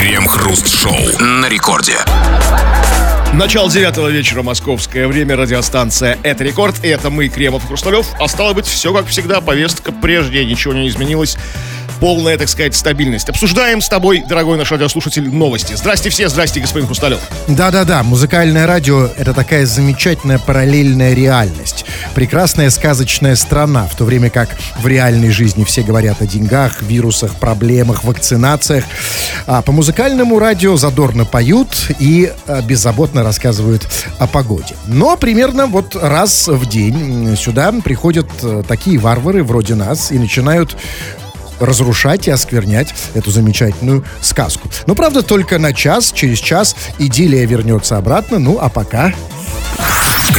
Крем-хруст-шоу на рекорде. Начало девятого вечера, московское время, радиостанция «Это рекорд», и это мы, Кремов Хрусталев. А стало быть, все как всегда, повестка прежде, ничего не изменилось. Полная, так сказать, стабильность. Обсуждаем с тобой, дорогой наш радиослушатель, новости. Здрасте все, здрасте, господин Хрусталев. Да-да-да, музыкальное радио — это такая замечательная параллельная реальность. Прекрасная сказочная страна, в то время как в реальной жизни все говорят о деньгах, вирусах, проблемах, вакцинациях. А по музыкальному радио задорно поют и а, беззаботно рассказывают о погоде. Но примерно вот раз в день сюда приходят э, такие варвары вроде нас и начинают разрушать и осквернять эту замечательную сказку. Но, правда, только на час, через час идиллия вернется обратно. Ну, а пока...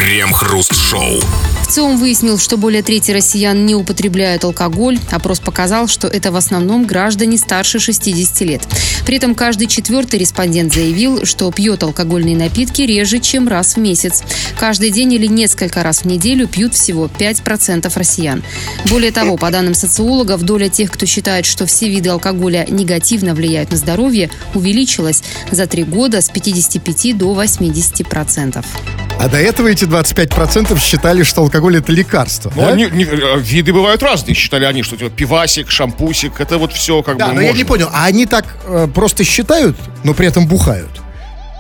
Крем-хруст-шоу. ВЦИОМ выяснил, что более трети россиян не употребляют алкоголь. Опрос показал, что это в основном граждане старше 60 лет. При этом каждый четвертый респондент заявил, что пьет алкогольные напитки реже, чем раз в месяц. Каждый день или несколько раз в неделю пьют всего 5% россиян. Более того, по данным социологов, доля тех, кто считает, что все виды алкоголя негативно влияют на здоровье, увеличилась за три года с 55 до 80%. А до этого эти 25% считали, что алкоголь это лекарство. Ну, да? они- не- э, виды бывают разные, считали они, что типа, пивасик, шампусик, это вот все как Да, бы но я можно. не понял, а они так э, просто считают, но при этом бухают?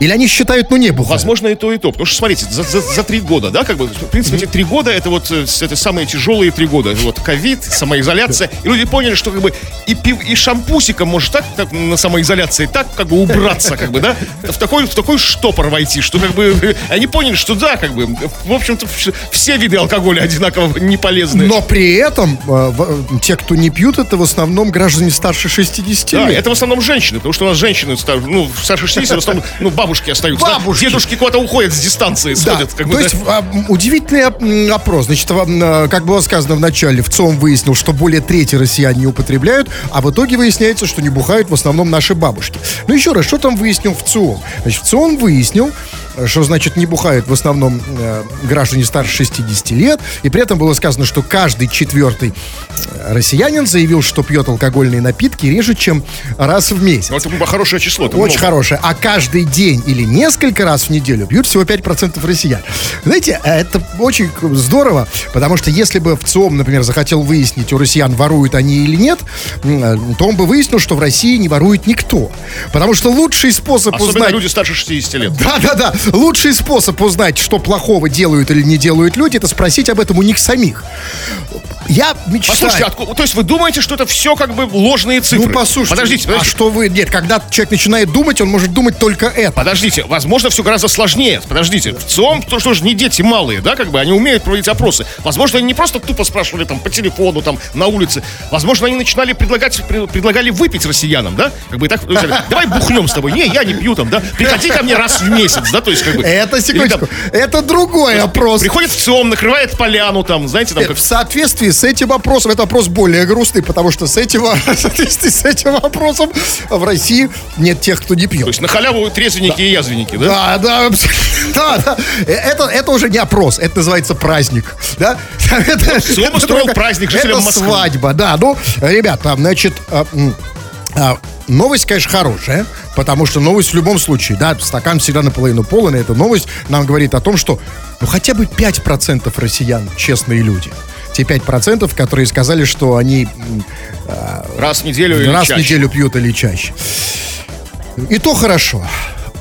Или они считают, но не бухают? Возможно, и то, и то. Потому что, смотрите, за, за- за три года, да, как бы, в принципе, эти три года, это вот э, это самые тяжелые три года. Вот ковид, самоизоляция. И люди поняли, что как бы и, пив, и шампусиком может так, так на самоизоляции так как бы убраться, как бы, да, в такой, в такой штопор войти, что как бы они поняли, что да, как бы, в общем-то, все виды алкоголя одинаково не полезны. Но при этом э, э, те, кто не пьют, это в основном граждане старше 60 Да, лет. это в основном женщины, потому что у нас женщины, ну, старше 60, в основном, ну, бабушки остаются. да. Бабушки. Дедушки куда-то уходят с дистанции, Да, сходят. Как то бы, да. есть а, удивительный опрос. Значит, вам, э, как было сказано в начале, ВЦИОМ выяснил, что более трети россиян не употребляют, а в итоге выясняется, что не бухают в основном наши бабушки. Ну еще раз, что там выяснил ВЦИОМ? Значит, ВЦИОМ выяснил, э, что, значит, не бухают в основном э, граждане старше 60 лет, и при этом было сказано, что каждый четвертый э, россиянин заявил, что пьет алкогольные напитки реже, чем раз в месяц. Ну, это хорошее число. Очень много. хорошее. А каждый день или несколько раз в неделю пьют всего 5% россиян. Знаете, это очень здорово, потому что если бы ВЦИОМ, например, захотел выяснить, у россиян воруют они или нет, э, то он бы выяснил, что в России не ворует никто. Потому что лучший способ Особенно узнать... люди старше 60 лет. Да-да-да. Лучший способ узнать, что плохого делают или не делают люди, это спросить об этом у них самих. Я мечтаю... Послушайте, откуда- то есть вы думаете, что это все как бы ложные цифры? Ну, послушайте. Подождите, А подождите. что вы... Нет, когда человек начинает думать, он может думать только это. Подождите, возможно, все гораздо сложнее. Подождите, в ЦИОМ, то что же не дети малые, да, как бы, они умеют проводить опросы. Возможно, они не просто тупо спрашивали там по телефону, там, на улице. Возможно, они начинали предлагать, предлагали выпить россиянам, да, как бы и так, давай бухнем с тобой. Не, я не пью там, да, приходи ко мне раз в месяц, да, то есть как бы. Это, Или секундочку, там это другой опрос. Приходит в ЦИОМ, накрывает поляну там, знаете, там, как... В соответствии с этим опросом, это опрос более грустный, потому что с этим, в соответствии с этим вопросом в России нет тех, кто не То пьет. есть на халяву трезвенники и язвенники, да? Да, да, да, да. Э, Это, это уже не опрос, это называется праздник. Да? Это, ЦИОМ устроил праздник жителям Москвы. свадьба, да. Ну, ребята, значит, а, Новость, конечно, хорошая, потому что новость в любом случае, да, стакан всегда наполовину полон, и эта новость нам говорит о том, что ну хотя бы 5% россиян честные люди. Те 5%, которые сказали, что они м, Раз в неделю или раз в чаще. неделю пьют или чаще. И то хорошо.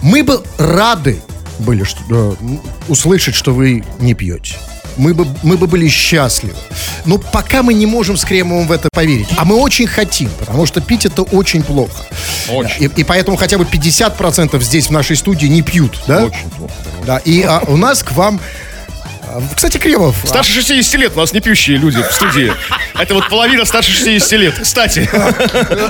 Мы бы рады были что, э, услышать, что вы не пьете. Мы бы, мы бы были счастливы. Но пока мы не можем с Кремовым в это поверить. А мы очень хотим, потому что пить это очень плохо. Очень. И, и поэтому хотя бы 50% здесь в нашей студии не пьют. Да? Очень плохо. Да. И а, у нас к вам... а, Кстати, Кремов, Старше 60 лет у нас не пьющие люди в студии. Это вот половина старше 60 лет. Кстати,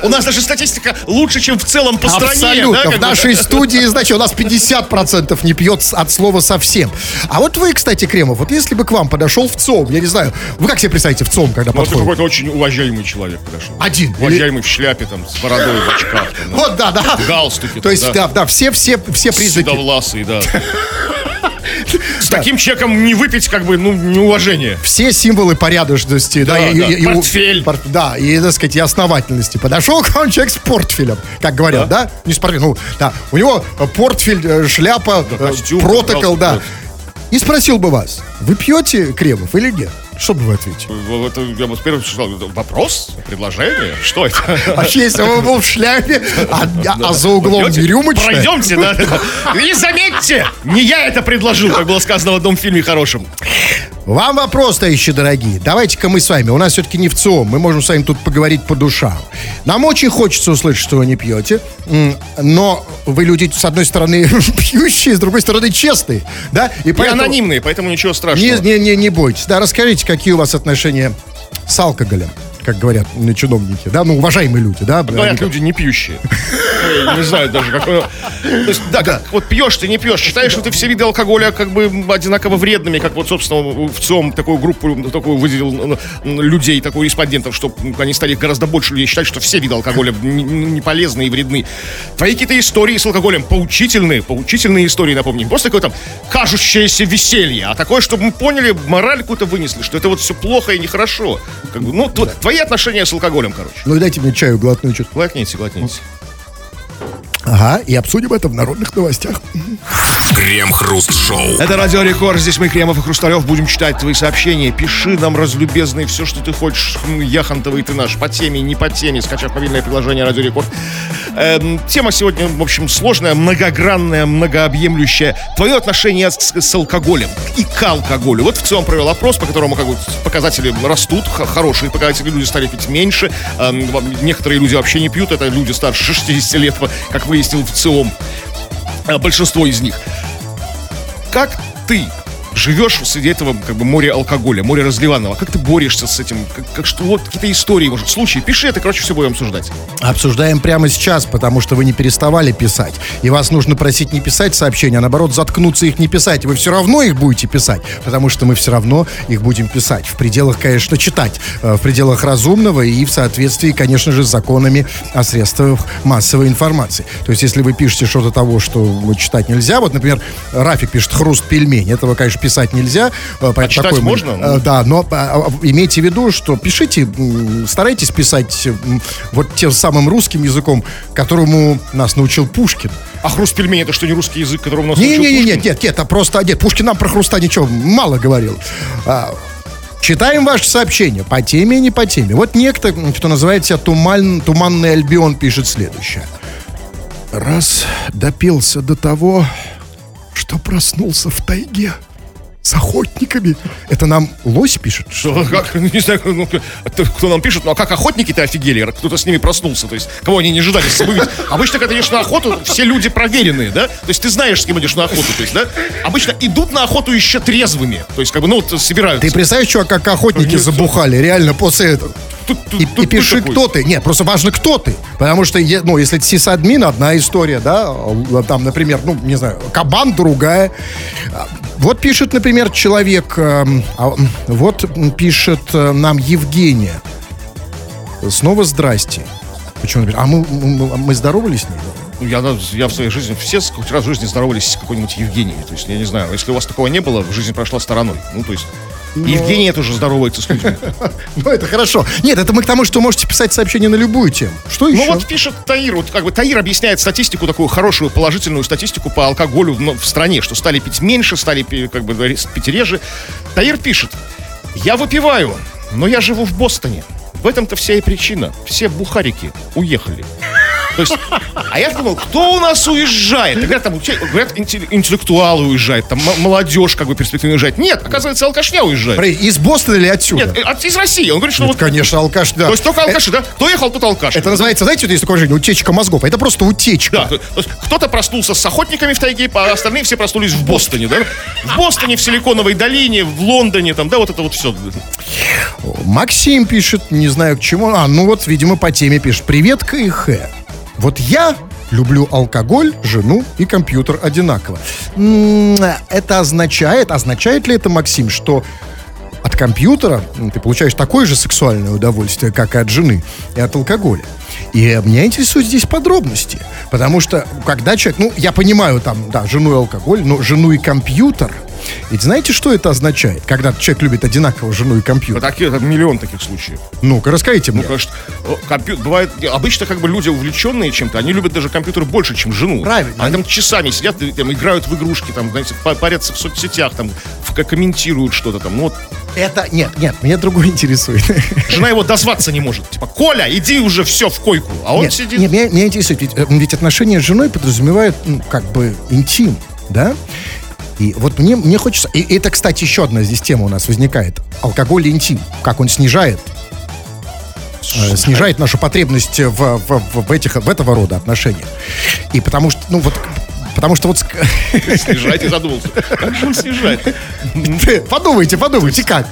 у нас даже статистика лучше, чем в целом по стране. Абсолютно. да, в нашей студии, значит, у нас 50% не пьет от слова совсем. А вот вы, кстати, Кремов, вот если бы к вам подошел в ЦОМ, я не знаю, вы как себе представите в ЦОМ, когда подходит? какой-то очень уважаемый человек подошел. Один. Уважаемый в шляпе, там, с бородой, в очках. Там, Вот, да, да. в галстуке. То есть, да, да, все, все, все признаки. Седовласый, да. С таким чеком не выпить, как бы, ну, неуважение. Все символы порядочности, да, Да, и, да. и- и Портфель. пор- да, и, так сказать, и основательности. Подошел к вам человек с портфелем, как говорят, да? Не с портфелем, ну, да. У него э, портфель, э, шляпа, э, костюм, протокол, да. И спросил бы вас, вы пьете кремов или нет? Что бы вы ответили? Это, я вот первый сказал, вопрос, предложение, что это? А если он был в шляпе, а, а- а за углом рюмочная? Пройдемте, да. И заметьте, не я это предложил, как было сказано в одном фильме хорошем. Вам вопрос, товарищи дорогие. Давайте-ка мы с вами. У нас все-таки не в ЦИОМ. Мы можем с вами тут поговорить по душам. Нам очень хочется услышать, что вы не пьете. Но вы люди, с одной стороны, пьющие, с другой стороны, честные. Да? И И поэтому анонимные, поэтому ничего не, страшного. не, не, не бойтесь. Да, расскажите, какие у вас отношения с алкоголем, как говорят ну, чиновники. Да, ну, уважаемые люди, да? Говорят, люди не пьющие. Не знаю даже, какое... То есть, да, как, вот пьешь ты, не пьешь. Считаешь, что ты все виды алкоголя как бы одинаково вредными, как вот, собственно, в ЦИОМ такую группу, такую выделил ну, ну, людей, такую респондентов, что они стали гораздо больше людей считать, что все виды алкоголя не, полезны и вредны. Твои какие-то истории с алкоголем поучительные, поучительные истории, напомню. Не просто такое там кажущееся веселье, а такое, чтобы мы поняли, мораль какую-то вынесли, что это вот все плохо и нехорошо. Как бы, ну, тв- твои отношения с алкоголем, короче. Ну, дайте мне чаю глотную что-то. Глотните, глотните. Ага, и обсудим это в народных новостях. Крем-хруст-шоу. Это Радио Рекорд, здесь мы, Кремов и Хрусталев, будем читать твои сообщения. Пиши нам, разлюбезный, все, что ты хочешь. М, Яхонтовый ты наш, по теме, не по теме, скачав мобильное приложение Радио Рекорд. Эм, тема сегодня, в общем, сложная, многогранная, многообъемлющая. Твое отношение с, с алкоголем и к алкоголю. Вот в целом провел опрос, по которому как бы показатели растут, хорошие показатели, люди стали пить меньше. Эм, некоторые люди вообще не пьют, это люди старше 60 лет, как выяснил в ЦИОМ. А, большинство из них. Как ты живешь среди этого как бы моря алкоголя, моря разливанного? Как ты борешься с этим? Как, как что вот какие-то истории, может, случаи? Пиши это, короче, все будем обсуждать. Обсуждаем прямо сейчас, потому что вы не переставали писать. И вас нужно просить не писать сообщения, а наоборот заткнуться их не писать. Вы все равно их будете писать, потому что мы все равно их будем писать. В пределах, конечно, читать. э, В пределах разумного и в соответствии, конечно же, с законами о средствах массовой информации. То есть, если вы пишете что-то того, что читать нельзя, вот, например, Рафик пишет «хруст пельмень», этого, конечно, писать нельзя. э, поэтому читать такой можно? э, да, но а, а, имейте в виду, что пишите, старайтесь писать вот тем самым русским языком, которому нас научил Пушкин. А хруст пельмени это что, не русский язык, которого у нас Не, научил не, не, Пушкин? нет, нет, нет, это просто нет. Пушкин нам про хруста ничего мало говорил. А, Читаем ваше сообщение по теме и не по теме. Вот некто, кто называет себя Туман, Туманный Альбион, пишет следующее. Раз допился до того, что проснулся в тайге с охотниками. Это нам лось пишет? Что, как, не знаю, ну, кто кто нам пишет, ну а как охотники-то офигели, кто-то с ними проснулся, то есть кого они не ожидали видеть. Обычно, когда идешь на охоту, все люди проверенные, да, то есть ты знаешь, с кем идешь на охоту, то есть, да, обычно идут на охоту еще трезвыми, то есть, как бы, ну, вот собираются. Ты представляешь, чувак, как охотники Нет, забухали, реально после этого. Тут- тут- И, тут- и пиши, такой. кто ты. Нет, просто важно, кто ты. Потому что, ну, если сисадмин, одна история, да, л- там, например, ну, не знаю, кабан другая. А, Вот пишет, например, человек, эм, а, вот пишет э, нам Евгения. Снова здрасте. Почему? А мы, мы, мы здоровались с ней? Ну, Я, я в своей жизни, все хоть раз в жизни здоровались с какой-нибудь Евгенией. То есть, я не знаю, если у вас такого не было, жизнь прошла стороной. Ну, то есть, Евгения тоже здоровается с людьми. Ну, это хорошо. Нет, это мы к тому, что можете писать сообщение на любую тему. Что еще? Ну вот пишет Таир, вот как бы Таир объясняет статистику, такую хорошую, положительную статистику по алкоголю в, стране, что стали пить меньше, стали как бы пить реже. Таир пишет, я выпиваю, но я живу в Бостоне. В этом-то вся и причина. Все бухарики уехали. То есть, а я думал, кто у нас уезжает? Говорят, там, говорят, интеллектуалы уезжают, там молодежь как бы перспективно уезжает. Нет, оказывается, алкашня уезжает. Из Бостона или отсюда? Нет, э, от- из России. Он говорит, что Это, вот... конечно, алкаш, да. То есть только алкаши, да? Кто ехал, тот алкаш. Это называется, знаете, вот есть такое выражение, утечка мозгов. Это просто утечка. Да, то, кто-то проснулся с охотниками в тайге, а остальные все проснулись в Бостоне, да? В Бостоне, в Силиконовой долине, в Лондоне, там, да, вот это вот все. Максим пишет, не знаю к чему. А, ну вот, видимо, по теме пишет. Привет, КХ. Вот я люблю алкоголь, жену и компьютер одинаково. Это означает, означает ли это, Максим, что от компьютера ты получаешь такое же сексуальное удовольствие, как и от жены, и от алкоголя. И меня интересуют здесь подробности. Потому что, когда человек, ну, я понимаю, там, да, жену и алкоголь, но жену и компьютер – ведь знаете, что это означает, когда человек любит одинаково жену и компьютер? Такие, это миллион таких случаев. Ну-ка, расскажите мне. Ну, конечно, компьютер, бывает, обычно как бы люди увлеченные чем-то, они любят даже компьютер больше, чем жену. Правильно. Они там часами сидят, там, играют в игрушки, там, знаете, парятся в соцсетях, там, в, комментируют что-то там. Ну, вот. Это, нет, нет, меня другое интересует. Жена его дозваться не может. Типа, Коля, иди уже все в койку. А он нет, сидит. Нет, меня, меня интересует, ведь, э, ведь отношения с женой подразумевают, ну, как бы, интим, да? И вот мне, мне хочется... И это, кстати, еще одна здесь тема у нас возникает. Алкоголь и интим. Как он снижает э, снижает нашу потребность в, в, в, этих, в этого рода отношениях. И потому что, ну вот, потому что вот... Снижать и задумался. Как же он снижает? Подумайте, подумайте, как?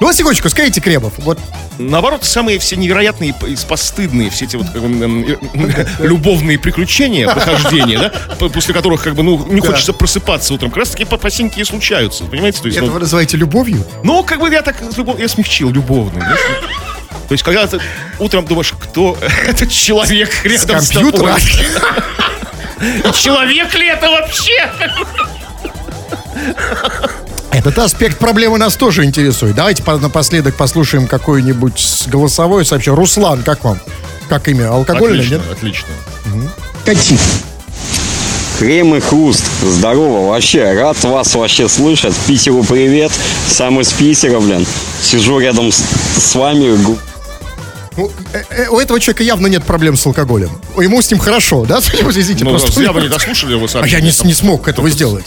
Ну, секундочку, скажите, Кремов, вот наоборот, самые все невероятные и постыдные, все эти вот как бы, любовные приключения, похождения, да, после которых как бы, ну, не да. хочется просыпаться утром, как раз таки попасенькие случаются, понимаете? То есть, Это ну, вы называете любовью? Ну, как бы я так, я смягчил, любовный? То есть, когда ты утром думаешь, кто этот человек рядом с, с тобой? И человек ли это вообще? Этот аспект проблемы нас тоже интересует. Давайте напоследок послушаем какое-нибудь голосовое сообщение. Руслан, как вам? Как имя? Алкогольное, отлично, нет? Отлично. Угу. Крем и хруст. Здорово, вообще, рад вас вообще слышать. Питеру привет. Сам из Питера, блин. Сижу рядом с, с вами. Ну, э, э, у этого человека явно нет проблем с алкоголем. Ему с ним хорошо, да? Извините, ну, просто... Зря вы не дослушали его А я не, не смог этого сделать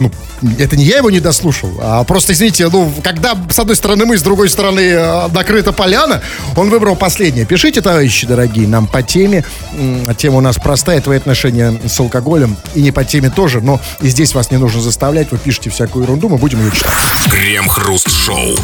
ну, это не я его не дослушал, а просто, извините, ну, когда с одной стороны мы, с другой стороны э, накрыта поляна, он выбрал последнее. Пишите, товарищи дорогие, нам по теме. Тема у нас простая, твои отношения с алкоголем. И не по теме тоже, но и здесь вас не нужно заставлять, вы пишете всякую ерунду, мы будем ее читать. Крем-хруст-шоу.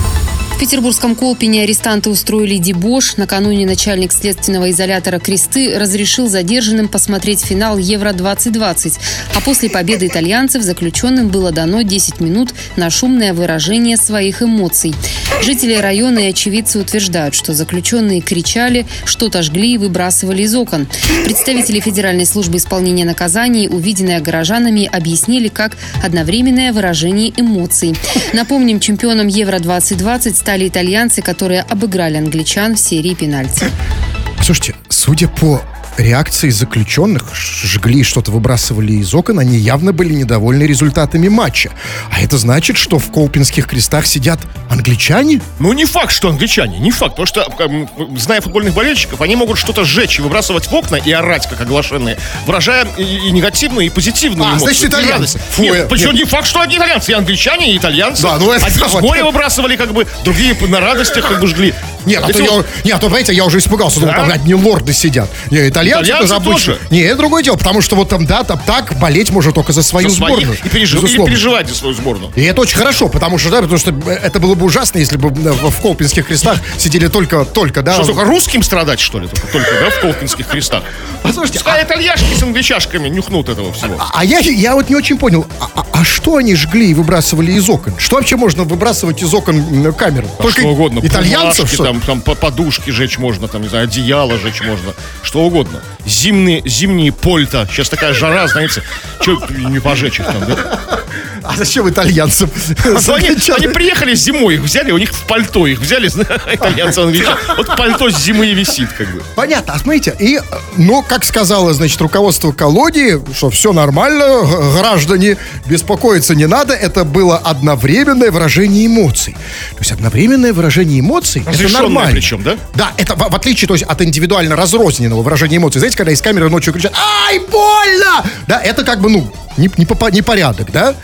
Петербургском Колпине арестанты устроили дебош. Накануне начальник следственного изолятора Кресты разрешил задержанным посмотреть финал Евро-2020. А после победы итальянцев заключенным было дано 10 минут на шумное выражение своих эмоций. Жители района и очевидцы утверждают, что заключенные кричали, что-то жгли и выбрасывали из окон. Представители Федеральной службы исполнения наказаний, увиденное горожанами, объяснили как одновременное выражение эмоций. Напомним, чемпионом Евро-2020 стали итальянцы, которые обыграли англичан в серии пенальти. Слушайте, судя по реакции заключенных, жгли что-то выбрасывали из окон, они явно были недовольны результатами матча. А это значит, что в Колпинских крестах сидят англичане? Ну, не факт, что англичане, не факт. Потому что, зная футбольных болельщиков, они могут что-то сжечь и выбрасывать в окна и орать, как оглашенные, выражая и, и негативную, и позитивную а, эмоцию. значит, итальянцы. Фу, нет, причем не факт, что они итальянцы, и англичане, и итальянцы. Да, ну это... Одни с горя выбрасывали, как бы, другие на радостях, как бы, жгли. Нет, а то, я, нет, а то, понимаете, я уже испугался, думал, там одни лорды сидят. Не, итальянцы, итальянцы тоже обычно. Не, это другое дело, потому что вот там, да, там так болеть можно только за свою за сборную. И, пережив, и переживать за свою сборную. И это очень хорошо, потому что, да, потому что это было бы ужасно, если бы в, Колпинских крестах сидели только, только, да. Что, только русским страдать, что ли, только, только да, в Колпинских крестах? Послушайте, а итальяшки с англичашками нюхнут этого всего. А, а я, я вот не очень понял, а, а, а что они жгли и выбрасывали из окон? Что вообще можно выбрасывать из окон камер? А только что угодно. Итальянцев, что? Там, там подушки жечь можно, там, не знаю, одеяло жечь можно, что угодно. Зимние, зимние польта. Сейчас такая жара, знаете, что не пожечь их там, да? А зачем итальянцам? А они, они приехали зимой, их взяли, у них в пальто их взяли, итальянцы, вот пальто с зимы и висит, как бы. Понятно, а смотрите, и, ну, как сказала, значит, руководство колонии, что все нормально, граждане, беспокоиться не надо, это было одновременное выражение эмоций. То есть одновременное выражение эмоций, это нормально. причем, да? Да, это в, в отличие, то есть, от индивидуально разрозненного выражения эмоций. Знаете, когда из камеры ночью кричат «Ай, больно!» Да, это как бы, ну, не, не, попа- не порядок, да?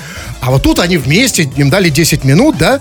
А вот тут они вместе, им дали 10 минут, да?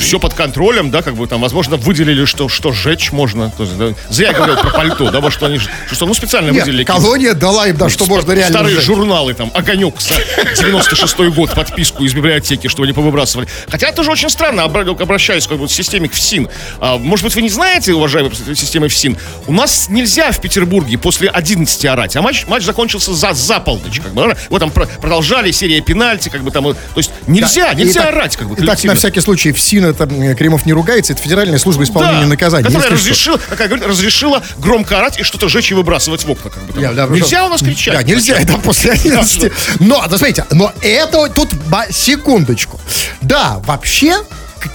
Все под контролем, да, как бы там, возможно, выделили, что, что сжечь можно. То есть, да, зря я говорил про пальто, да, что они, что, ну, специально Нет, выделили. колония дала им, да, что можно реально Старые сжечь. журналы, там, «Огонек», 96-й год, подписку из библиотеки, что они повыбрасывали. Хотя это тоже очень странно, обращаюсь как бы к системе ФСИН. А, может быть, вы не знаете, уважаемые системы ФСИН, у нас нельзя в Петербурге после 11 орать, а матч, матч закончился за, за полночь, как бы, вот там про- продолжали, серия пенальти, как бы там, то есть нельзя, Да, нельзя итак- орать, как бы, Итак, коллективно. на всякий случай, ФСИН, это Кремов не ругается, это Федеральная служба исполнения Да, наказаний. которая разрешила, такая, говорит, разрешила громко орать и что-то жечь и выбрасывать в окна. Как бы. Я- да, нельзя у нас кричать. Да, нельзя, это после 11. Но, да, смотрите, но это тут, секундочку. Да, вообще,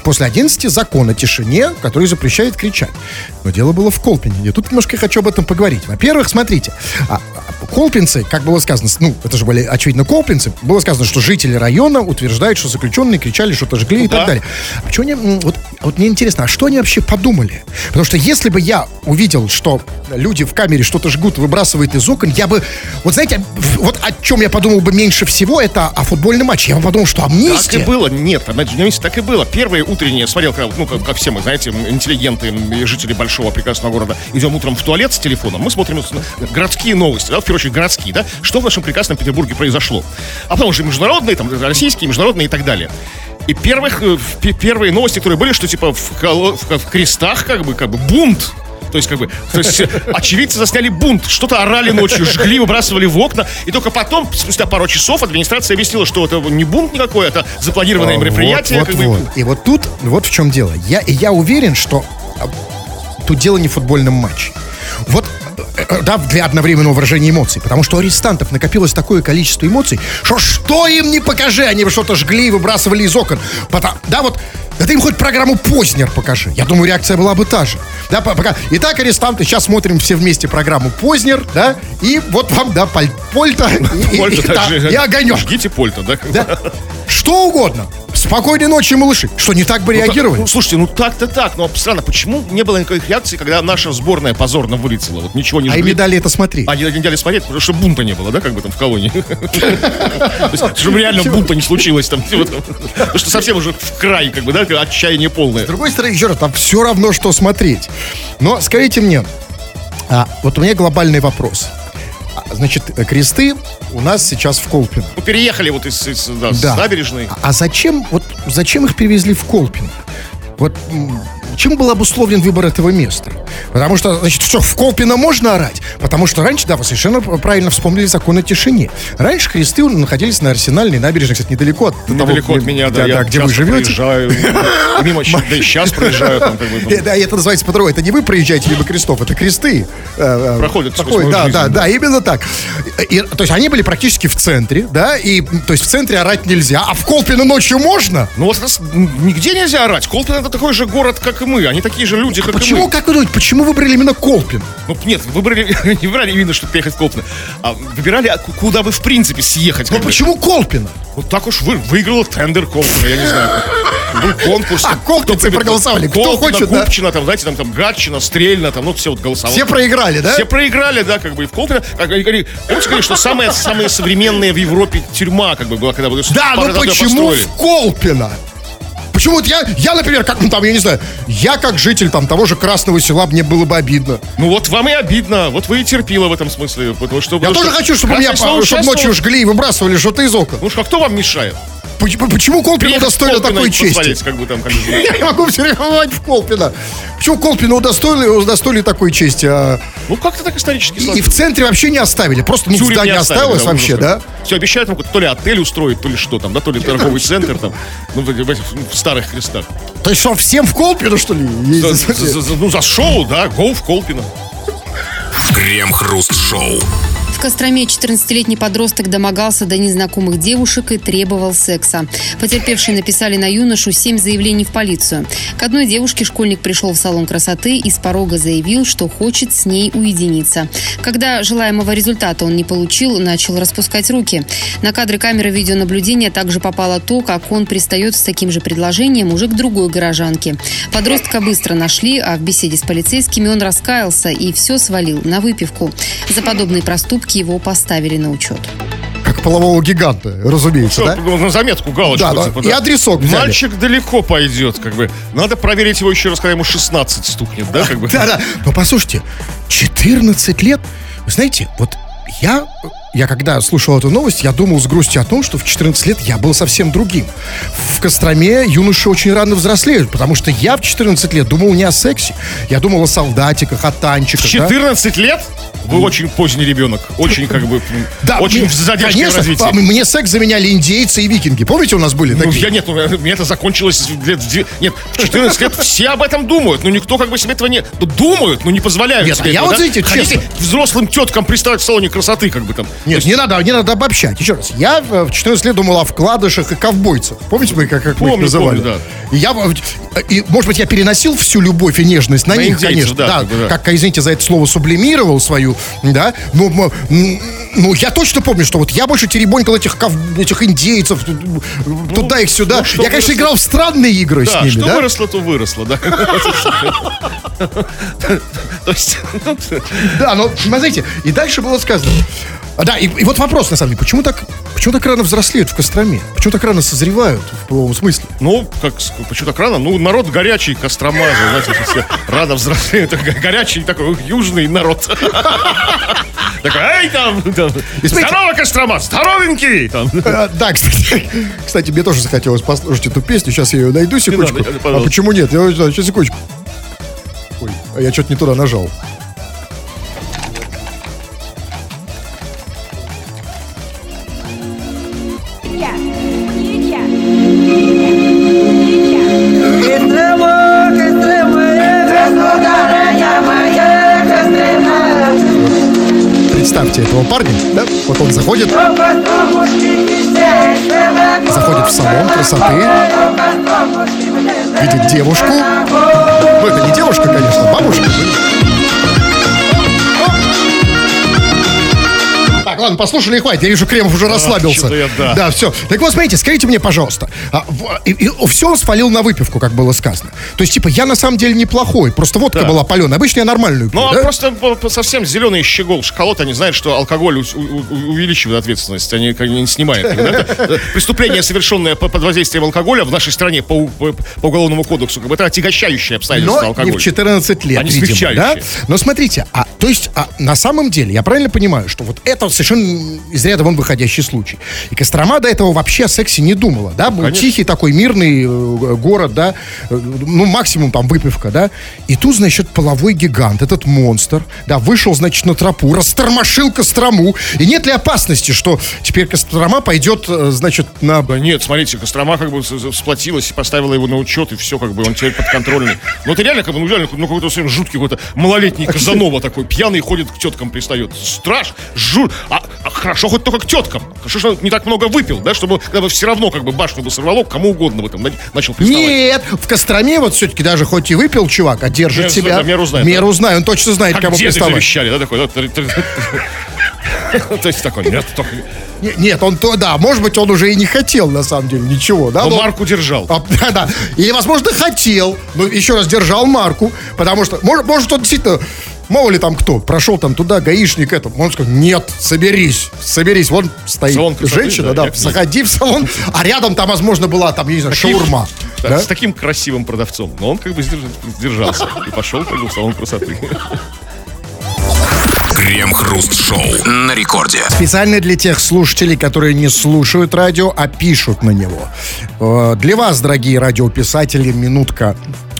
после 11 закон о тишине, который запрещает кричать. Но дело было в Колпине. И тут немножко я хочу об этом поговорить. Во-первых, смотрите, а, колпинцы, как было сказано, ну, это же были, очевидно, колпинцы, было сказано, что жители района утверждают, что заключенные кричали, что-то жгли и да. так далее. А почему они, вот, вот мне интересно, а что они вообще подумали? Потому что если бы я увидел, что люди в камере что-то жгут, выбрасывают из окон, я бы, вот знаете, вот о чем я подумал бы меньше всего, это о футбольном матче. Я бы подумал, что Так и амнистия. было. Нет, понимаете, так и было. Первые утренние, я смотрел, ну, как, как все мы, знаете, интеллигенты, жители большого прекрасного города, идем утром в туалет с телефоном, мы смотрим с- городские новости, да, в очередь городские, да, что в нашем прекрасном Петербурге произошло. А потом уже международные, там, российские, международные и так далее. И первых, э, первые новости, которые были, что типа в, коло- в- в крестах как бы, как бы бунт. То есть, как бы, то есть, э, очевидцы засняли бунт, что-то орали ночью, жгли, выбрасывали в окна, и только потом, спустя пару часов, администрация объяснила, что это не бунт никакой, это запланированное мероприятие. Вот, вот, бы. вот. И вот тут, вот в чем дело. Я, я уверен, что а, тут дело не в футбольном матче. Вот, э, да, для одновременного выражения эмоций. Потому что у арестантов накопилось такое количество эмоций, что что им не покажи, они бы что-то жгли и выбрасывали из окон. Пота- да, вот, да ты им хоть программу Познер покажи. Я думаю, реакция была бы та же. Да, по- пока. Итак, арестанты, сейчас смотрим все вместе программу Познер, да, и вот вам, да, паль- польта, и, Польта и- да, и огонек. Жгите польта, да? Да. Что угодно. Спокойной ночи, малыши. Что, не так бы Ну, так- реагировали? ну, слушайте, ну так-то так, но странно, почему не было никаких реакций, когда наша сборная позорно вылетела? Вот ничего не а им не дали это смотреть. Они не дали смотреть, потому что бунта не было, да, как бы там в колонии. Чтобы реально бунта не случилось там. Потому что совсем уже в край, как бы, да, отчаяние полное. С другой стороны, еще раз, там все равно, что смотреть. Но скажите мне, а, вот у меня глобальный вопрос. А, Значит, кресты у нас сейчас в Колпино. Мы переехали вот из, из, да, с Да. набережной. А, зачем, вот зачем их перевезли в Колпино? Вот чем был обусловлен выбор этого места? Потому что, значит, что, в Колпино можно орать? Потому что раньше, да, вы совершенно правильно вспомнили закон о тишине. Раньше кресты находились на Арсенальной набережной, кстати, недалеко от того, Недалеко от где- меня, да, да, я где вы живете. проезжаю, мимо, да и сейчас проезжаю, там, как бы, там. Э, Да, это называется по-другому. Это не вы проезжаете мимо крестов, это кресты. э, э, Проходят проходят, Да, жизнь, да, да. да, именно так. И, то есть они были практически в центре, да, и то есть в центре орать нельзя, а в Колпино ночью можно? Ну вот нигде нельзя орать. Колпино это такой же город, как и мы. Они такие же люди, как Почему, и мы. как вы думаете, почему выбрали именно Колпино? Ну нет, выбрали, не выбрали именно, чтобы приехать в Колпино, а выбирали, а ку- куда бы в принципе съехать. Ну почему Колпино? Вот так уж вы, выиграла тендер Колпино, я не знаю. Был конкурс. А, колпинцы проголосовали. Кто хочет, да? Губчина, там, знаете, там, там Гатчина, Стрельна, там, ну, все вот голосовали. Все проиграли, да? Все проиграли, да, как бы, и в Колпино, как они говорили, помните, говорили, что самая, самая современная в Европе тюрьма, как бы, была, когда Да, ну почему в Колпино? Почему вот я, я, например, как, ну, там, я не знаю, я как житель там того же Красного Села, мне было бы обидно. Ну вот вам и обидно, вот вы и терпила в этом смысле. Потому что, Я потому тоже что хочу, чтобы меня, Красное Слово чтобы ночью жгли и выбрасывали что-то из окон. Ну что, а кто вам мешает? Почему, почему в удостоили такой чести? как бы там, как бы, Я не могу все время в Колпино. Почему Колпино удостоили, удостоили такой чести, а Ну как-то так исторически и, и в центре вообще не оставили? Просто ну, здание не оставили, осталось да, вообще, да? Все обещают ему то ли отель устроить, то ли что там, да, то ли торговый центр там, ну, в, в в старых крестах. То есть что, всем в Колпино, что ли? За- за- за- ну, за шоу, да, гоу в Колпино. Крем-хруст-шоу. Костроме 14-летний подросток домогался до незнакомых девушек и требовал секса. Потерпевшие написали на юношу 7 заявлений в полицию. К одной девушке школьник пришел в салон красоты и с порога заявил, что хочет с ней уединиться. Когда желаемого результата он не получил, начал распускать руки. На кадры камеры видеонаблюдения также попало то, как он пристает с таким же предложением уже к другой горожанке. Подростка быстро нашли, а в беседе с полицейскими он раскаялся и все свалил на выпивку. За подобные проступки его поставили на учет. Как полового гиганта, разумеется, Что, да? на заметку, галочку. Да, да, типа, и адресок взяли. Мальчик далеко пойдет, как бы. Надо проверить его еще раз, когда ему 16 стукнет, да, как бы. Да, да. Но послушайте, 14 лет, вы знаете, вот я я когда слушал эту новость, я думал с грустью о том, что в 14 лет я был совсем другим. В Костроме юноши очень рано взрослеют, потому что я в 14 лет думал не о сексе. Я думал о солдатиках, о танчиках. да. 14 лет? Вы очень поздний ребенок. Очень как бы... Да, очень в задержке конечно, развития. а, Мне секс заменяли индейцы и викинги. Помните, у нас были Ну, такие? я нет, ну, э, мне это закончилось лет в Нет, в 14 лет все об этом думают. Но никто как бы себе этого не... Ну, думают, но не позволяют Нет, себе а я этого, вот, да? знаете, Хотите взрослым теткам приставать в салоне красоты, как бы там. Нет, не надо, не надо обобщать. Еще раз, я в 14 лет думал о вкладышах и ковбойцах. Помните, мы как, как мы их Помню, называли? помню, И я, и, может быть, я переносил всю любовь и нежность на, На них, индейцев, конечно. да, как бы, да. как, извините за это слово, сублимировал свою, да. Но, ну, я точно помню, что вот я больше теребонькал этих, ков, этих индейцев, ту- туда их сюда. ну, я, конечно, выросло- играл в странные игры с Да, ними, что да? выросло, то выросло, да. То есть, ну, Да, но смотрите, и дальше было сказано. А, Да, и, и вот вопрос, на самом деле, почему так, почему так рано взрослеют в Костроме? Почему так рано созревают в половом смысле? ну, как, почему так рано? Ну, народ горячий, Кострома же, знаете, все рано взрослеют. Горячий такой южный народ. Такой, эй, там, там, здорово, Кострома, здоровенький. Там. А, да, кстати, кстати, мне тоже захотелось послушать эту песню. Сейчас я ее найду, секундочку. надо, а почему нет? Я, сейчас, секундочку. Ой, а я что-то не туда нажал. Салон ладно, послушали и хватит. Я вижу, Кремов уже расслабился. что-то я, да. Да, все. Так вот, смотрите, скажите мне, пожалуйста. а, в- и, все он свалил на выпивку, как было сказано. То есть, типа, я на самом деле неплохой. Просто водка Да. была паленая. Обычно я нормальную пью, Ну, а да? просто по- по- совсем зеленый щегол, шоколад, они знают, что алкоголь у- у- увеличивает ответственность, они как не снимают. Преступление, совершенное по- под воздействием алкоголя в нашей стране по, у- по- по уголовному кодексу, как бы это отягощающее обстоятельство Но алкоголя. не в 14 лет, Они видимо, да? смягчающие. Но смотрите, а, то есть, а, на самом деле, я правильно понимаю, что вот это совершенно из ряда вон выходящий случай. И Кострома до этого вообще о сексе не думала, да? Был конечно. тихий такой мирный э, город, да? Э, Ну, максимум там выпивка, да? И тут, значит, половой гигант, этот монстр, да, вышел, значит, на тропу, растормошил Кострому. И нет ли опасности, что теперь Кострома пойдет, э, значит, на... Да нет, смотрите, Кострома как бы сплотилась и поставила его на учет, и все, как бы, он теперь подконтрольный. Ну, это реально, как бы, ну, реально, ну, какой-то совсем жуткий какой-то малолетний Казанова такой, пьяный ходит к теткам пристает. Страш, жу... А, а хорошо хоть только к теткам. Хорошо, что он не так много выпил, да, чтобы когда бы все равно, как бы, башню бы сорвало, кому угодно бы там на- начал приставать. Нет, в Костроме вот все-таки даже хоть и выпил чувак, а держит Меру себя. да, меру знает, Меру знает, он точно знает, Как кому приставать. завещали, да, такой, да, То есть такой, нет, только... Не- Нет, он то, да, может быть, он уже и не хотел, на самом деле, ничего, да? Но но- марку держал. А, да, да. Или, возможно, хотел, но еще раз держал марку, потому что, может, может он действительно, мало ли там кто, прошел там туда, гаишник, это, он сказал, нет, соберись, соберись, вон стоит Салон красоты, женщина, да, да, заходи в салон, а рядом там, возможно, была там, я не знаю, Таким- шаурма. да, да? С таким красивым продавцом. Но он как бы сдерж- сдержался и пошел как бы в салон красоты. Крем-хруст-шоу на рекорде. Специально для тех слушателей, которые не слушают радио, а пишут на него. Э, Для вас, дорогие радиописатели, минутка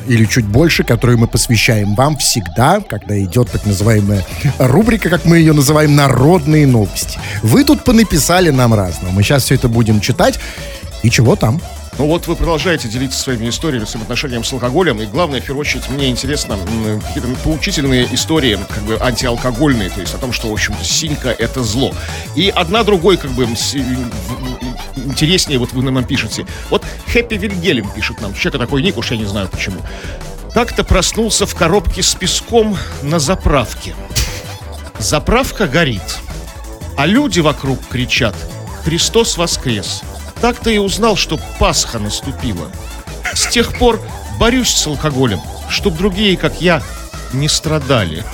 или чуть больше, которую мы посвящаем вам всегда, когда идет так называемая рубрика, как мы ее называем, «Народные новости». Вы тут понаписали нам разного. Мы сейчас все это будем читать. И чего там? Ну вот вы продолжаете делиться своими историями, своим отношением с алкоголем. И главное, в первую очередь, мне интересно какие-то поучительные истории, как бы антиалкогольные, то есть о том, что, в общем-то, синька – это зло. И одна другой, как бы, интереснее, вот вы нам пишете. Вот Хэппи Вильгелем пишет нам, человека такой ник, уж я не знаю почему. Как-то проснулся в коробке с песком на заправке. Заправка горит, а люди вокруг кричат «Христос воскрес!» Так-то и узнал, что Пасха наступила. С тех пор борюсь с алкоголем, чтоб другие, как я, не страдали.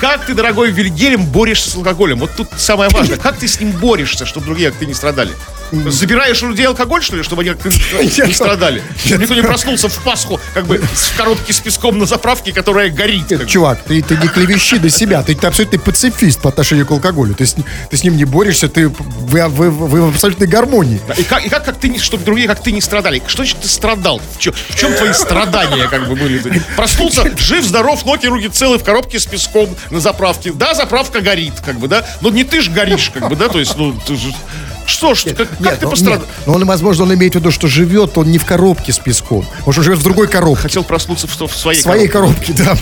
Как ты, дорогой Вильгельм, борешься с алкоголем? Вот тут самое важное. Как ты с ним борешься, чтобы другие, как ты, не страдали? Забираешь у людей алкоголь, что ли, чтобы они не страдали? Никто не проснулся в Пасху, как бы в коробке с песком на заправке, которая горит. Чувак, ты, ты не клевещи до себя, ты, ты абсолютный пацифист по отношению к алкоголю. Ты с, ним- ты с ним не борешься, ты вы, вы, вы в абсолютной гармонии. Да, И как, и как, как ты, не- чтобы другие, как ты не страдали? Что значит ты страдал? В, чё- в чем твои страдания как бы были? Проснулся, жив, здоров, ноги, руки целы, в коробке с песком на заправке. Да, заправка горит, как бы, да? Но не ты ж горишь, как бы, да? То есть, ну, ты же... Что ж, как, как ты ну, пострадал? нет, ну, он, возможно, он имеет в виду, что живет он не в коробке с песком. Может, он живет в другой коробке. Хотел проснуться в, в своей, В своей коробке, да.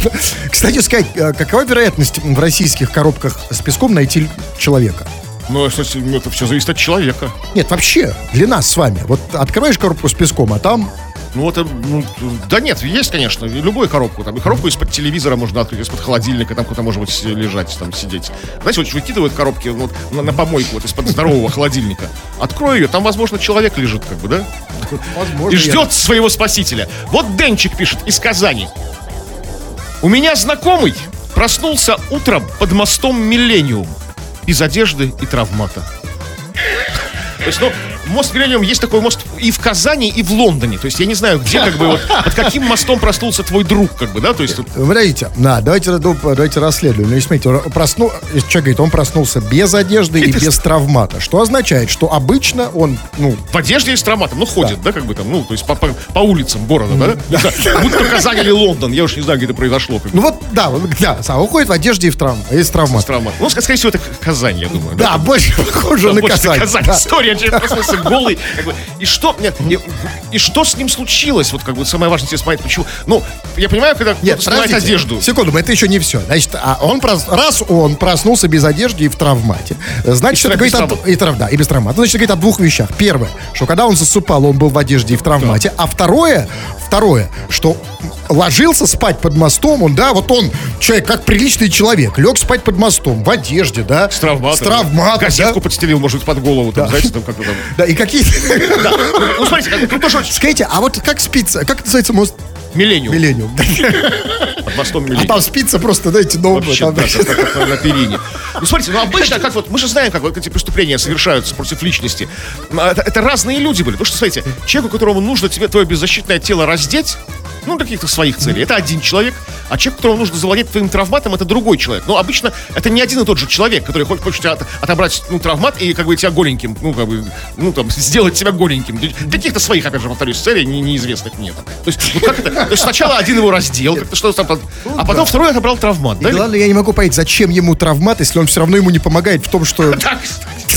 Кстати сказать, э, какова вероятность в российских коробках с песком найти человека? Ну, кстати, это все зависит от человека. Нет, вообще, для нас с вами. Вот открываешь коробку с песком, а там Ну, вот, э, ну, да нет, есть, конечно, любую коробку. Там, и коробку из-под телевизора можно открыть, из-под холодильника, там кто-то может быть лежать, там сидеть. Знаете, вот выкидывают коробки вот, на, на помойку вот из-под здорового холодильника. Открой ее, там, возможно, человек лежит, как бы, да? возможно... И я- ждет своего спасителя. Вот Денчик пишет из Казани. У меня знакомый проснулся утром под мостом Миллениум. Без одежды и травмата. То есть, ну, мост Миллениум есть такой мост и в Казани, и в Лондоне. То есть я не знаю, где как бы вот под каким мостом проснулся твой друг, как бы, да? То есть Подождите, да, давайте, давайте расследуем. Ну, смотрите, он проснул, человек говорит, он проснулся без одежды и без- без травмата. Что означает, что обычно он, ну, в одежде и с травматом, ну, ходит, да, как бы там, ну, то есть по, по- по улицам города, да? Не знаю, Будь то Казань или Лондон, я уж не знаю, где это произошло. Как ну вот, да, да, сам уходит в одежде и в травм, и с с травматом. травматом. Ну, скорее всего, это Казань, я думаю. Да, больше похоже на Казань. Казань. да. История, человек голый. как бы. И что, нет, и, и что с ним случилось? Вот как бы самое важное тебе смотреть, почему. Ну, я понимаю, когда Нет, снимает одежду. Секунду, это еще не все. Значит, а он раз он проснулся без одежды и в травмате, значит, И это говорит о, травмата. и трав- да, и без травмата. Значит, это говорит о двух вещах. Первое, что когда он засыпал, он был в одежде и в травмате. А второе, второе, что ложился спать под мостом, он, да, вот он, человек, как приличный человек, лег спать под мостом, в одежде, да. С травматом. С травматом, Газетку да. подстелил, может под голову, там, знаете, там как-то там. Да, и какие Ну, смотрите, как, тут тоже очень- Скажите, а вот как спится, как называется мост Миллениум. Миллениум? Под мостом А Миллениум. там спится просто, знаете, новое. Вообще, там- да, на перине. Ну, смотрите, ну, обычно, как вот, мы же знаем, как вот эти преступления совершаются против личности. Ну, Это, это разные люди были. Потому что, смотрите, человеку, которому нужно тебе твое беззащитное тело раздеть, ну, каких-то своих целей, это один человек, а человек, которому нужно завладеть твоим травматом, это другой человек. Но обычно это не один и тот же человек, который хочет, хочет от- отобрать, ну, травмат и, как бы, тебя голеньким, ну, как бы, ну, там, сделать тебя голеньким. Для каких-то своих, опять же, повторюсь, целей, не, неизвестных мне там. То есть, вот как это? То есть сначала один его раздел, что-то там, а потом второй отобрал травмат, да? Главное, я не могу понять, зачем ему травмат, если он все равно ему не помогает в том, что... Так,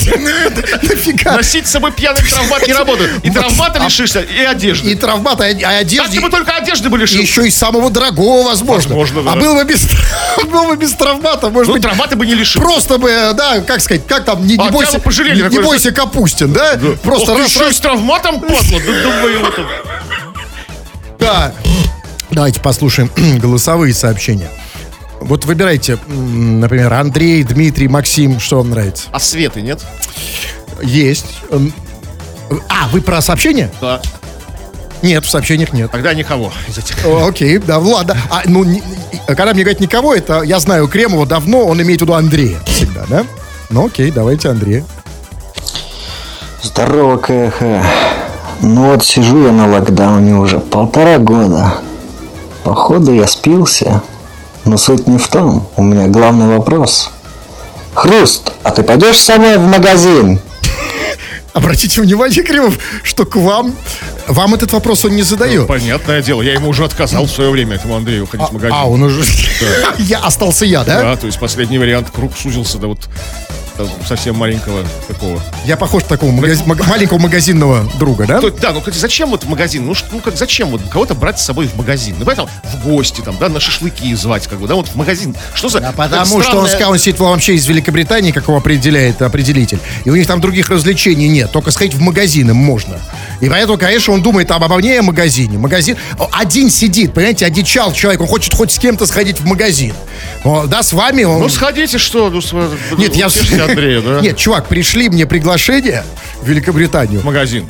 Нафига? носить с собой пьяный травмат не работает. И травмата лишишься, и И одежды. травмат, а а Так одежде... ты бы только одежды бы И лишил. еще и самого дорогого, возможно. Возможно, да. А был бы без, был бы без травмата, может Ну, быть, травмата бы не лишил. просто бы, да, как сказать, как там, не, не А, бойся, пожалели, не, бойся Капустин, да? Просто Ох, раз, и с травматом, падла. Да думаю, вот да. Давайте послушаем голосовые сообщения. Вот выбирайте, например, Андрей, Дмитрий, Максим, что вам нравится. А Светы нет? Есть. А, вы про сообщения? Да. Нет, в сообщениях нет. Тогда никого из этих. О, Окей, да, ладно. А, ну, не- когда мне говорят никого, это я знаю Кремова давно, он имеет в виду Андрея всегда, да? Ну окей, давайте Андрея. Здорово, КХ. Ну вот сижу я на локдауне уже полтора года. Походу я спился. Но суть не в том. У меня главный вопрос. Хруст, а ты пойдешь со мной в магазин? Обратите внимание, Кремов, что к вам, вам этот вопрос он не задает. Понятное дело, я ему уже отказал в свое время, этому Андрею, ходить в магазин. А, он уже... Я остался я, да? Да, то есть последний вариант, круг сузился до вот совсем маленького такого. Я похож на такого магази- маг- маленького магазинного друга, да? То- да, ну, кстати, зачем вот в магазин? Ну, ну как зачем вот кого-то брать с собой в магазин? Ну, поэтому в гости там, да, на шашлыки звать, как бы, да, вот в магазин. Что за... А потому какая-то что он странная- сказал, он сидит вообще из Великобритании, как его определяет определитель. И у них там других развлечений нет. Только сходить в магазин им можно. И поэтому, конечно, он думает там обо мне о магазине. Магазин... Один сидит, понимаете, одичал человек. Он хочет хоть с кем-то сходить в магазин. О, да, с вами он... Ну, сходите, что? Ну, с- Нет, я... Андрея, да? Нет, чувак, пришли мне приглашение в Великобританию. В магазин.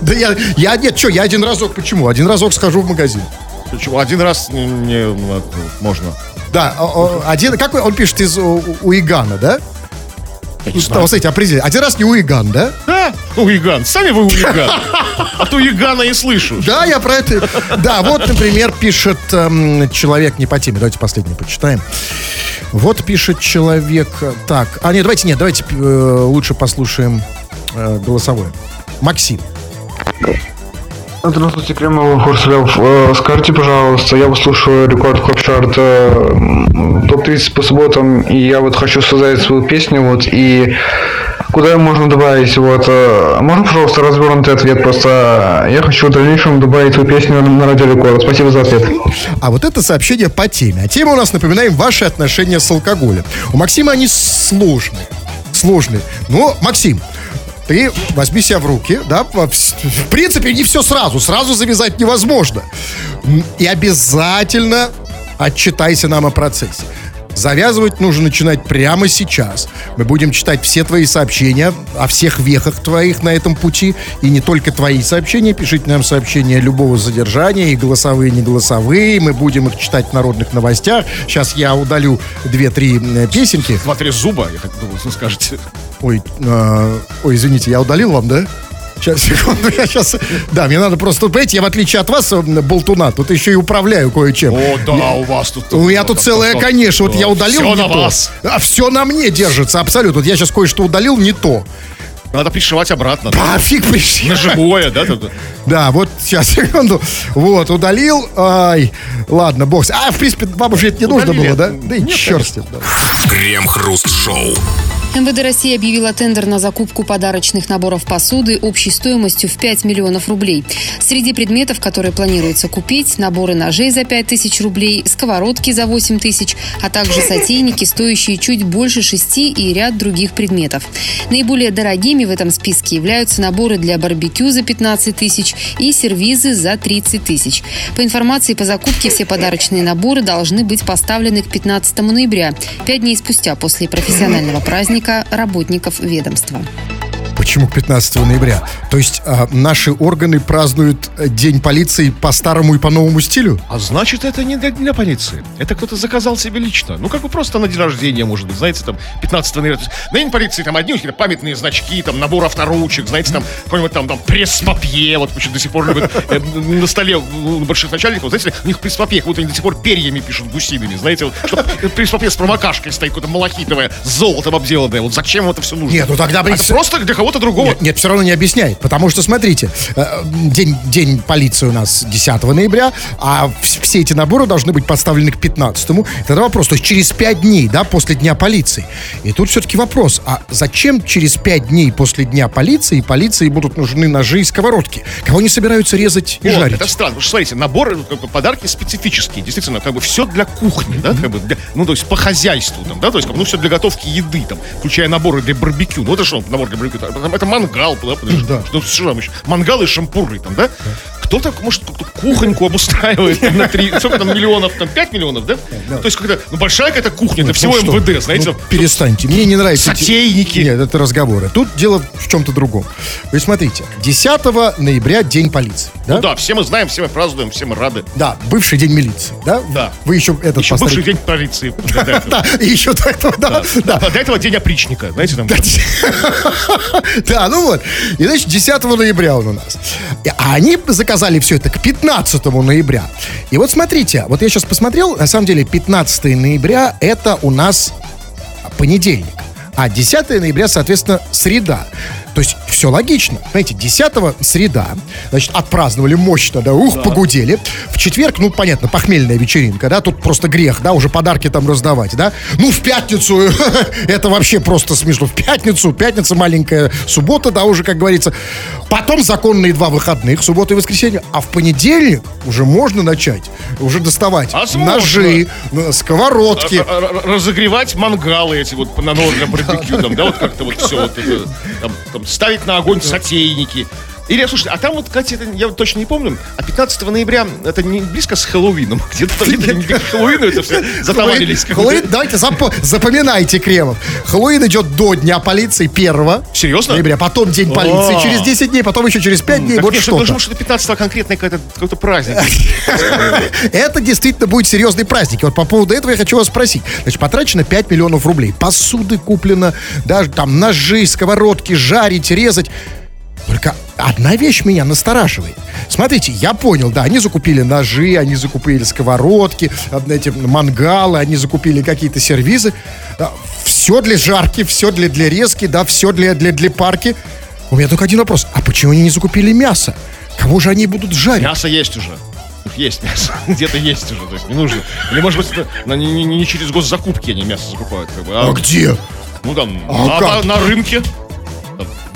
Да я, я нет, что, я один разок, почему? Один разок схожу в магазин. Почему? Один раз не, ну, можно. Да, один, как он пишет из Уигана, да? не знаю. Вот эти определения. Один раз не уиган, да? Да, уиган. Сами вы уиган. А то уигана и слышу. Да, я про это... Да, вот, например, пишет эм, человек не по теме. Давайте последний почитаем. Вот пишет человек... Так, а нет, давайте нет, давайте э, лучше послушаем э, голосовое. Максим. Здравствуйте, Кремов, Хурслев. Э, Скажите, пожалуйста, я послушаю рекорд Хоп Чарт э, топ-30 по субботам, и я вот хочу создать свою песню, вот, и куда можно добавить, вот, э, можно, пожалуйста, развернутый ответ, просто я хочу в дальнейшем добавить свою песню на радио рекорд. Спасибо за ответ. А вот это сообщение по теме. А тема у нас, напоминаем, ваши отношения с алкоголем. У Максима они сложные. Сложные. Но, Максим, ты возьми себя в руки, да, в принципе, не все сразу, сразу завязать невозможно. И обязательно отчитайся нам о процессе. Завязывать нужно начинать прямо сейчас. Мы будем читать все твои сообщения о всех вехах твоих на этом пути. И не только твои сообщения. Пишите нам сообщения любого задержания, и голосовые, и не голосовые. Мы будем их читать в народных новостях. Сейчас я удалю две-три э, песенки. Смотри, зуба, я как думал, вы скажете. Ой, э, ой, извините, я удалил вам, да? Сейчас, секунду, я сейчас... Да, мне надо просто... Понимаете, я в отличие от вас, болтуна, тут еще и управляю кое-чем. О, да, у вас тут... У меня тут целая, конечно, вот я удалил Все не на то. вас. А все на мне держится, абсолютно. Вот я сейчас кое-что удалил не то. Надо пришивать обратно. да? А фиг пришли. На живое, да? Да, вот сейчас, секунду. Вот, удалил. Ай, ладно, бог. А, в принципе, вам уже это не нужно было, да? Да и черт с ним. да. Крем-хруст-шоу. МВД России объявила тендер на закупку подарочных наборов посуды общей стоимостью в 5 миллионов рублей. Среди предметов, которые планируется купить, наборы ножей за 5 тысяч рублей, сковородки за 8 тысяч, а также сотейники, стоящие чуть больше 6 и ряд других предметов. Наиболее дорогими в этом списке являются наборы для барбекю за 15 тысяч и сервизы за 30 тысяч. По информации по закупке, все подарочные наборы должны быть поставлены к 15 ноября, пять дней спустя после профессионального праздника работников ведомства. Почему к 15 ноября? То есть а, наши органы празднуют э, День полиции по старому и по новому стилю? А значит, это не для, для полиции. Это кто-то заказал себе лично. Ну, как бы просто на день рождения, может быть, знаете, там, 15 ноября. То есть на день полиции там одни какие-то памятные значки, там, набор авторучек, знаете, там, какой-нибудь там, там пресс-папье, вот почему до сих пор любят э, на столе у больших начальников, знаете, у них пресс-папье, как будто они до сих пор перьями пишут гусиными, знаете, вот, что пресс-папье с промокашкой стоит, какое-то малахитовое, золотом обделанное. Вот зачем это все нужно? Нет, ну тогда, А это просто для кого-то другого. Нет, нет, все равно не объясняет. Потому что, смотрите, э, день, день полиции у нас 10 ноября, а вс- все эти наборы должны быть поставлены к 15 Тогда вопрос, то есть через 5 дней, да, после Дня полиции. И тут все-таки вопрос, а зачем через 5 дней после Дня полиции полиции будут нужны ножи и сковородки? Кого они собираются резать и Вот, жарить? Это странно, потому что, смотрите, наборы, ну, как бы, подарки специфические, действительно, как бы все для кухни, да, как бы, для- ну, то есть по хозяйству, там, да, то есть, как бы, ну, все для готовки еды, там, включая наборы для барбекю, ну, это что, набор для барбекю, там, это мангал, да, подожди, Да. что, что там еще, мангал и шампуры, там, да, кто-то, может, как-то кухоньку обустраивает там, на три, сколько там миллионов, там, 5 миллионов, да? То есть, когда, ну, большая какая-то кухня, это всего Ну что? МВД, знаете, Ну, перестаньте, мне не нравится. Сотейники. Нет, это разговоры. Тут дело в чем-то другом. Вы смотрите, 10 ноября день полиции. Да? ну, да, все мы знаем, все мы празднуем, все мы рады. Да, бывший день милиции, да? Да. Вы еще этот Еще поставили- бывший день полиции. Да, да. Да, еще до этого, да, да. До этого день опричника, знаете, там. Да, ну вот. И, значит, 10 ноября он у нас. А они заказали все это к 15 ноября. И вот смотрите, вот я сейчас посмотрел, на самом деле 15 ноября это у нас понедельник. А 10 ноября, соответственно, среда. То есть все логично. Знаете, 10 среда, значит, отпраздновали мощно, да, ух, погудели. В четверг, ну, понятно, похмельная вечеринка, да, тут просто грех, да, уже подарки там раздавать, да. Ну, в пятницу, это вообще просто смешно. В пятницу, пятница маленькая, суббота, да, уже, как говорится. Потом законные два выходных, суббота и воскресенье. А в понедельник уже можно начать, уже доставать Возможно. ножи, сковородки. Р- р- разогревать мангалы эти вот на нож для барбекю, там, да, вот как-то вот все вот это, там, там, ставить на огонь сотейники, Или, слушайте, а там вот, кстати, это, я вот точно не помню, а 15 ноября, это не близко с Хэллоуином? Где-то там где-то не к Хэллоуину это все затоварились. Хэллоуин, давайте запо- запоминайте, Кремов. Хэллоуин идет до Дня полиции 1 Серьезно? ноября, потом День полиции А. через 10 дней, потом еще через 5 дней, вот нет, что-то. должно, что 15 конкретный какой-то праздник. Это действительно будет серьезный праздник. Вот по поводу этого я хочу вас спросить. Значит, потрачено 5 миллионов рублей. Посуды куплено, даже там ножи, сковородки, жарить, резать. Только одна вещь меня настораживает. Смотрите, я понял, да, они закупили ножи, они закупили сковородки, а, эти мангалы, они закупили какие-то сервизы. все для жарки, все для, для резки, да, все для, для, для парки. У меня только один вопрос. А почему они не закупили мясо? Кого же они будут жарить? Мясо есть уже. Есть мясо. Где-то есть уже, то есть не нужно. Или, может быть, это на- не, не- не через госзакупки они мясо закупают. Как бы, А где? Ну, там, А на, на- на рынке.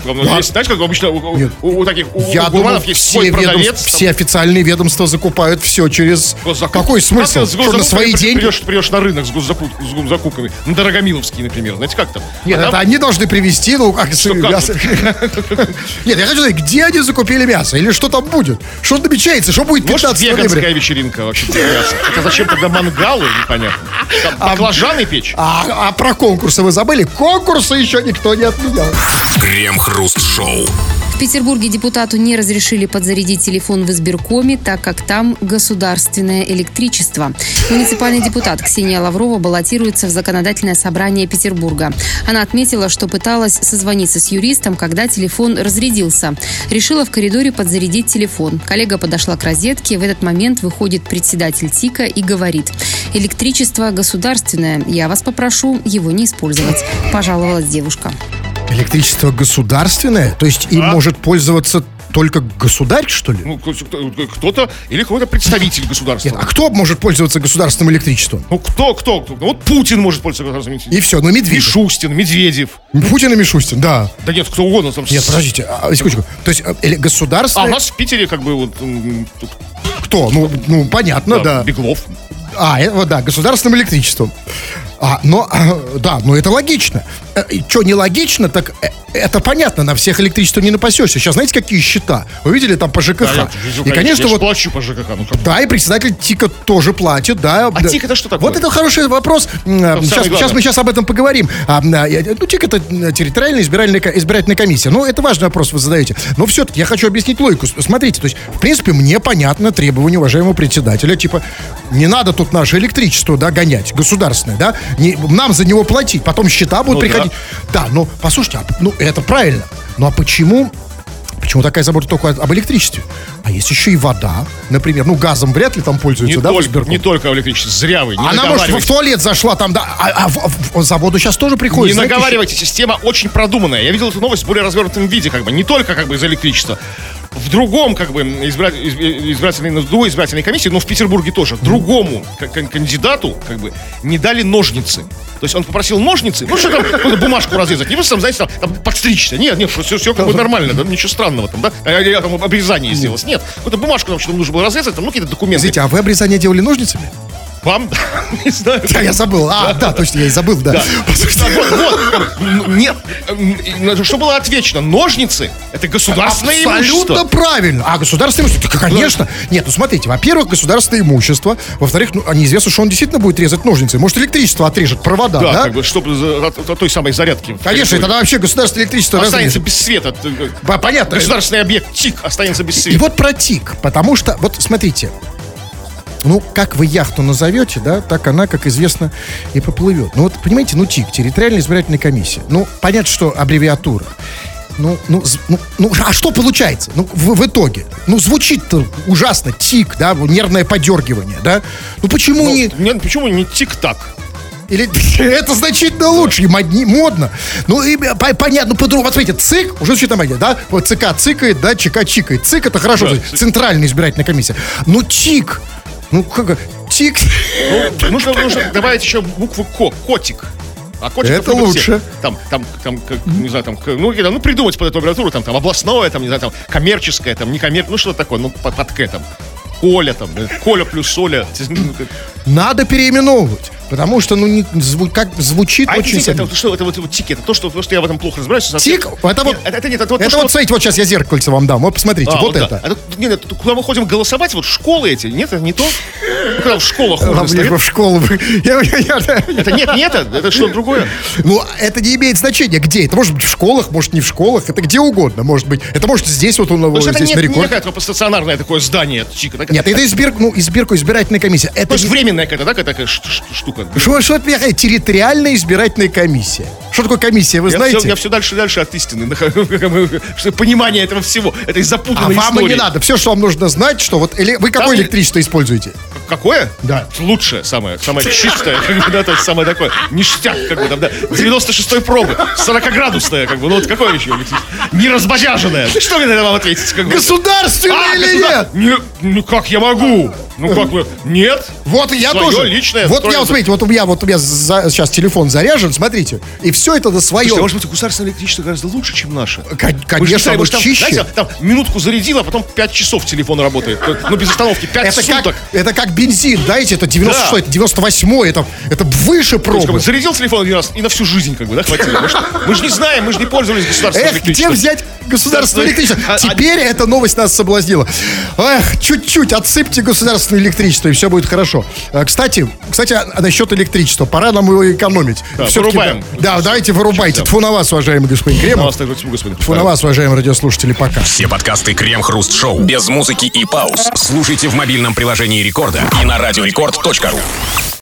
Там, там Да. есть, знаете, как обычно у, у- Нет. у- у таких, у, Я у думал, есть все, свой ведомств- продавец. там, все официальные ведомства закупают все через... госзакупки. Какой смысл? Как Что, на свои деньги? Придешь, придешь на рынок с, госзакуп- с госзакупками. На Дорогомиловский, например. Знаете, как там? Нет, А там- это они должны привезти, ну, как, Что, как? мясо. Нет, я хочу знать, где они закупили мясо? Или что там будет? Что намечается? Что будет Может, 15 веганская ноября? вечеринка вообще для мяса. Хотя зачем тогда мангалы, непонятно. Там баклажаны печь. А, а про конкурсы вы забыли? Конкурсы еще никто не отменял. Крем-хруст-шоу. В Петербурге депутату не разрешили подзарядить телефон в избиркоме, так как там государственное электричество. Муниципальный депутат Ксения Лаврова баллотируется в законодательное собрание Петербурга. Она отметила, что пыталась созвониться с юристом, когда телефон разрядился. Решила в коридоре подзарядить телефон. Коллега подошла к розетке. В этот момент выходит председатель ТИКа и говорит, электричество государственное, я вас попрошу его не использовать. Пожаловалась девушка. Электричество государственное? То есть им А? может пользоваться только государь, что ли? Ну, кто- кто-то или какой-то представитель государства. Нет, а кто может пользоваться государственным электричеством? Ну, кто, кто, кто? Ну, вот Путин может пользоваться государственным И все, ну Медведев. Мишустин, Медведев. Путин и Мишустин, да. Да нет, кто угодно. Там, Нет, подождите, а, секундочку. То есть э, эле- А у нас в Питере как бы вот Кто? Ну, ну понятно, да. Беглов. А, это, да, государственным электричеством. А, но, а, да, но это логично. Что не логично, так э, это понятно, на всех электричество не напасешься. Сейчас знаете, какие счета? Вы видели там по ЖКХ? Да, я, и, конечно, я вот плачу по ЖКХ. Ну, как- да, и председатель ТИКа тоже платит, да. А. ТИК это что такое? Вот это хороший вопрос. Самое Сейчас, сейчас мы сейчас об этом поговорим. А, а, э, ну, ТИК это территориальная избирательная, избирательная комиссия. Ну, это важный вопрос вы задаете. Но все-таки я хочу объяснить логику. Смотрите, то есть, в принципе, мне понятно требование уважаемого председателя. Типа, не надо тут наше электричество, да, гонять, государственное, да. Не, нам за него платить, потом счета будут Ну, приходить. Да, ну, послушайте, а, ну, это правильно. Ну, а почему Почему такая забота только об электричестве? А есть еще и вода, например. Ну, газом вряд ли там не, пользуются, да, в только, не только электричество, зря вы. Не Она, может, в туалет зашла там, да, а, а в- в- заводу сейчас тоже Не приходит. знаете, наговаривайте, система очень продуманная. Я видел эту новость в более развернутом виде, как бы, не только как бы из электричества. В другом, как бы, избира- из- избирательной, другой избирательной комиссии, но в Петербурге тоже, другому кандидату, как бы, не дали ножницы. То есть он попросил ножницы, ну что там, какую-то бумажку разрезать, не просто там, знаете, там, там подстричься. Нет, нет, все, все как бы нормально, да, ничего странного там, да, а я, я там обрезание сделалось. Нет, какую-то бумажку там что-то нужно было разрезать, там, ну, какие-то документы. Извините, а вы обрезание делали ножницами? Вам, не знаю. Да, я забыл. А, да, точно, я и забыл, да. Да. Вот, нет, что было отвечено? Ножницы – это государственное Абсолютно имущество. правильно. А государственное имущество? Конечно. Нет, ну смотрите, во-первых, государственное имущество. Во-вторых, ну, а неизвестно, что он действительно будет резать ножницы. Может, электричество отрежет, провода, да? Да, как бы, чтобы от, от той самой зарядки. Конечно, коридоре. тогда вообще государственное электричество останется разрежет. без света. По- Понятно. Государственный объект ТИК останется без И света. вот про ТИК, потому что, вот смотрите, ну, как вы яхту назовете, да, так она, как известно, и поплывет. Ну, вот, понимаете, ну, ТИК, территориальная избирательная комиссия. Ну, понятно, что аббревиатура. Ну, ну, ну, ну, а что получается? Ну, в, в итоге. Ну, звучит ужасно. ТИК, да, нервное подергивание, да. Ну, почему Ну, не... нет, почему не тик-так? Или это значительно лучше, и модни- модно. Ну, и, э, по- понятно, по-другому. Вот смотрите, ЦИК, уже звучит нормально, да? Вот ЦК цикает, да, ЧК чикает. ЦИК это хорошо, Да, есть Центральная избирательная комиссия. Ну, ЧИК, ну, как, ТИК, Ну, нужно, нужно добавить еще букву Ко, котик. А котик Это лучше. все. Там, там, там, как, не знаю, там, ну, какие-то, ну, придумать под эту аббревиатуру, там, там, областное, там, не знаю, там, коммерческое, там, некоммерческое, ну, что такое, ну, под, под К, там, Коля, там, Коля плюс Соля. Надо переименовывать. Потому что, ну, не, зву- как звучит А это, очень... это вот что, это вот, вот тик, это то, что, то, что я в этом плохо разбираюсь. Тик? Это вот, Нет, это, это нет, это вот, это то, вот, что- смотрите, вот сейчас я зеркальце вам дам. Вот посмотрите, А, вот, да. это. А тут, нет, нет, куда мы ходим голосовать, вот школы эти, нет, это не то? Ну, когда в школах бы в школу. Я- я- я- Это нет, нет, это, это что-то другое. Ну, это не имеет значения, где. Это может быть в школах, может не в школах. Это где угодно может быть. Это может здесь вот у него, это здесь не, на не рекорде. какое-то стационарное такое здание. Это, Нет, это избир, ну, избирку, избирательная комиссия. Это не- временная какая-то, ш- штука. Что, что это такая территориальная избирательная комиссия? Что такое комиссия, вы Я знаете? все, я все дальше и дальше от истины. понимание этого всего, этой А запутанной вам и не надо. Все, что вам нужно знать, что вот... Вы какое электричество используете? Какое? Да. Лучшее, самое, самое чистое, как бы, да, то есть самое такое, ништяк, как бы, там, да, 96-й пробы, 40-градусное, как бы, ну вот какое еще, не разбодяженное. Что мне на это вам ответить, как бы? Государственное А, или государ- нет? Не, ну как я могу? Ну как вы? Нет? Вот я Своё тоже. личное, вот я, вот смотрите, вот у меня, вот у меня за- сейчас телефон заряжен, смотрите, и все это на свое. Слушайте, а может быть, государственное электричество гораздо лучше, чем наше? Кон- же конечно, оно что там, чище. знаете, там минутку зарядил, а потом 5 часов телефон работает. Ну, без остановки, 5 Это суток. как, это как бензин, знаете, это 96 Да. это 98 это, это выше То есть, как пробы. бы, зарядил телефон один раз и на всю жизнь, как бы, да, хватило. Мы, мы же не знаем, мы же не пользовались государственным Эх, где взять государственное электричество? А- а- Теперь эта новость нас соблазнила. Эх, чуть-чуть отсыпьте государственное электричество, и все будет хорошо. А, Кстати, кстати, а насчет электричества. Пора нам его экономить. Да, Всё-таки, вырубаем. Да, да, давайте вырубайте. Тфу на вас, уважаемый господин Кремов. Тфу на вас, уважаемые радиослушатели, пока. Все подкасты Крем-Хруст Шоу без музыки и пауз слушайте в мобильном приложении Рекорда и на радиорекорд.ру.